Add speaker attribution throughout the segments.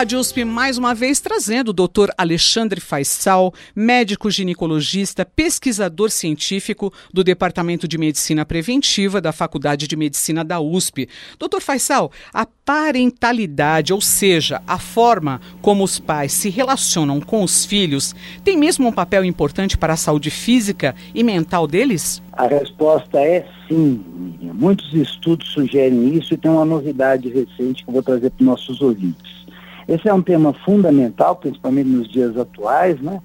Speaker 1: Rádio USP mais uma vez trazendo o Dr. Alexandre Faisal, médico ginecologista, pesquisador científico do Departamento de Medicina Preventiva da Faculdade de Medicina da USP. Dr. Faisal, a parentalidade, ou seja, a forma como os pais se relacionam com os filhos, tem mesmo um papel importante para a saúde física e mental deles?
Speaker 2: A resposta é sim. Muitos estudos sugerem isso e tem uma novidade recente que eu vou trazer para os nossos ouvintes. Esse é um tema fundamental, principalmente nos dias atuais, né?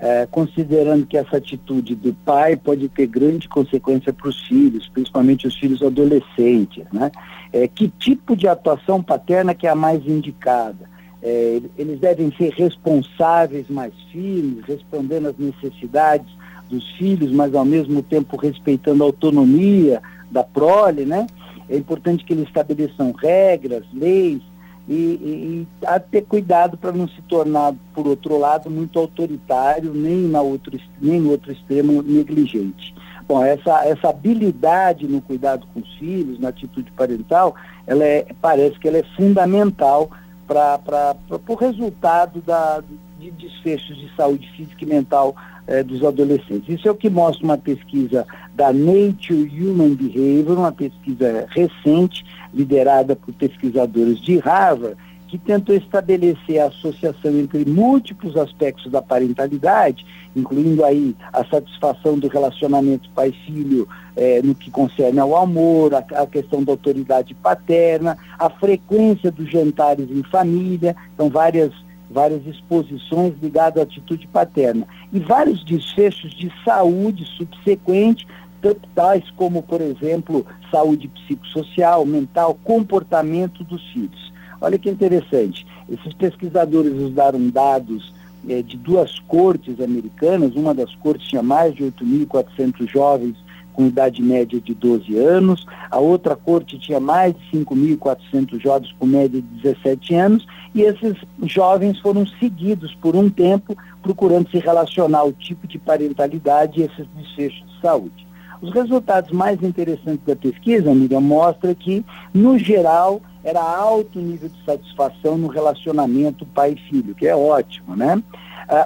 Speaker 2: É, considerando que essa atitude do pai pode ter grande consequência para os filhos, principalmente os filhos adolescentes. Né? É, que tipo de atuação paterna que é a mais indicada? É, eles devem ser responsáveis mais firmes, respondendo às necessidades dos filhos, mas ao mesmo tempo respeitando a autonomia da prole, né? É importante que eles estabeleçam regras, leis, e, e, a ter cuidado para não se tornar, por outro lado, muito autoritário, nem, na outro, nem no outro extremo negligente. Bom, essa, essa habilidade no cuidado com os filhos, na atitude parental, ela é, parece que ela é fundamental para o resultado da, de desfechos de saúde física e mental eh, dos adolescentes. Isso é o que mostra uma pesquisa da Nature Human Behavior, uma pesquisa recente, liderada por pesquisadores de Harvard, que tentou estabelecer a associação entre múltiplos aspectos da parentalidade, incluindo aí a satisfação do relacionamento pai-filho eh, no que concerne ao amor, a, a, questão da autoridade paterna, a frequência dos jantares em família, então várias várias exposições ligadas à atitude paterna e vários desfechos de saúde subsequente, tais como, por exemplo, saúde psicossocial, mental, comportamento dos filhos. Olha que interessante, esses pesquisadores usaram dados é, de duas cortes americanas, uma das cortes tinha mais de 8.400 jovens com idade média de 12 anos, a outra corte tinha mais de 5.400 jovens com média de 17 anos, e esses jovens foram seguidos por um tempo, procurando se relacionar ao tipo de parentalidade e esses desfechos de saúde. Os resultados mais interessantes da pesquisa, amiga, mostra que, no geral, era alto nível de satisfação no relacionamento pai-filho, que é ótimo, né?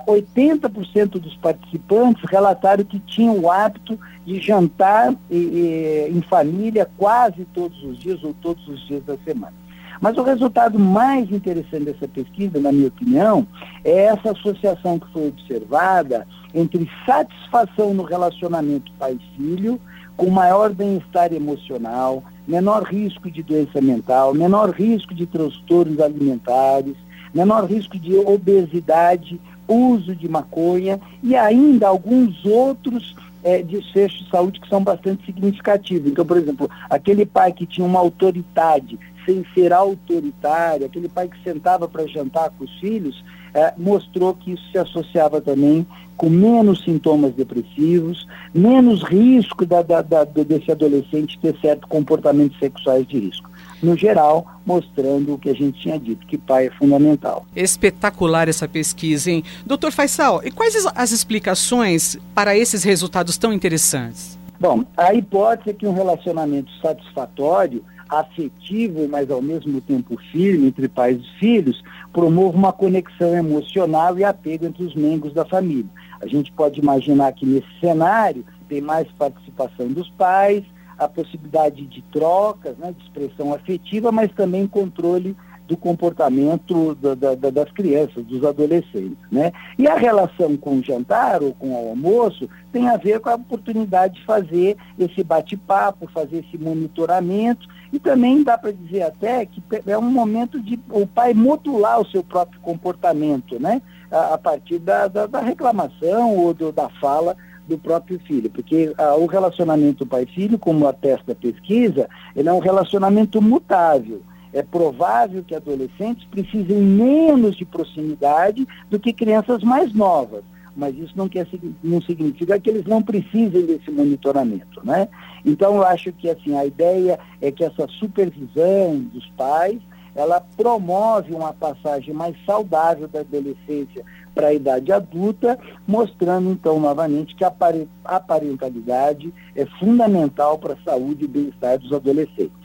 Speaker 2: Uh, 80% dos participantes relataram que tinham o hábito de jantar e, e, em família quase todos os dias ou todos os dias da semana. Mas o resultado mais interessante dessa pesquisa, na minha opinião, é essa associação que foi observada entre satisfação no relacionamento pai-filho, com maior bem-estar emocional, menor risco de doença mental, menor risco de transtornos alimentares, menor risco de obesidade, uso de maconha e ainda alguns outros é, desfechos de saúde que são bastante significativos. Então, por exemplo, aquele pai que tinha uma autoridade sem ser autoritário, aquele pai que sentava para jantar com os filhos, é, mostrou que isso se associava também com menos sintomas depressivos, menos risco da, da, da, desse adolescente ter certos comportamentos sexuais de risco no geral, mostrando o que a gente tinha dito, que pai é fundamental.
Speaker 1: Espetacular essa pesquisa, hein? Doutor Faisal, e quais as explicações para esses resultados tão interessantes?
Speaker 2: Bom, a hipótese é que um relacionamento satisfatório, afetivo, mas ao mesmo tempo firme entre pais e filhos, promove uma conexão emocional e apego entre os membros da família. A gente pode imaginar que nesse cenário tem mais participação dos pais, a possibilidade de trocas, né, de expressão afetiva, mas também controle do comportamento da, da, das crianças, dos adolescentes. Né? E a relação com o jantar ou com o almoço tem a ver com a oportunidade de fazer esse bate-papo, fazer esse monitoramento e também dá para dizer até que é um momento de o pai modular o seu próprio comportamento, né? A, a partir da, da, da, reclamação ou do, da fala do próprio filho, porque ah, o relacionamento pai-filho, como atesta a pesquisa, ele é um relacionamento mutável. É provável que adolescentes precisem menos de proximidade do que crianças mais novas, mas isso não, quer, não significa que eles não precisem desse monitoramento, né? Então eu acho que assim a ideia é que essa supervisão dos pais ela promove uma passagem mais saudável da adolescência para a idade adulta, mostrando então novamente que a parentalidade é fundamental para a saúde e bem-estar dos adolescentes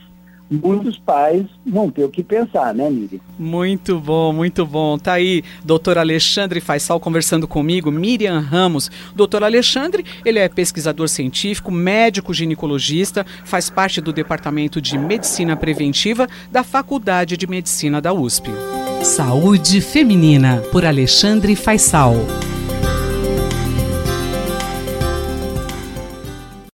Speaker 2: muitos pais vão ter o que pensar, né, Miriam?
Speaker 1: Muito bom, muito bom. Tá aí, doutor Alexandre Faisal conversando comigo, Miriam Ramos. Doutor Alexandre, ele é pesquisador científico, médico ginecologista, faz parte do Departamento de Medicina Preventiva da Faculdade de Medicina da USP. Saúde Feminina, por Alexandre Faisal.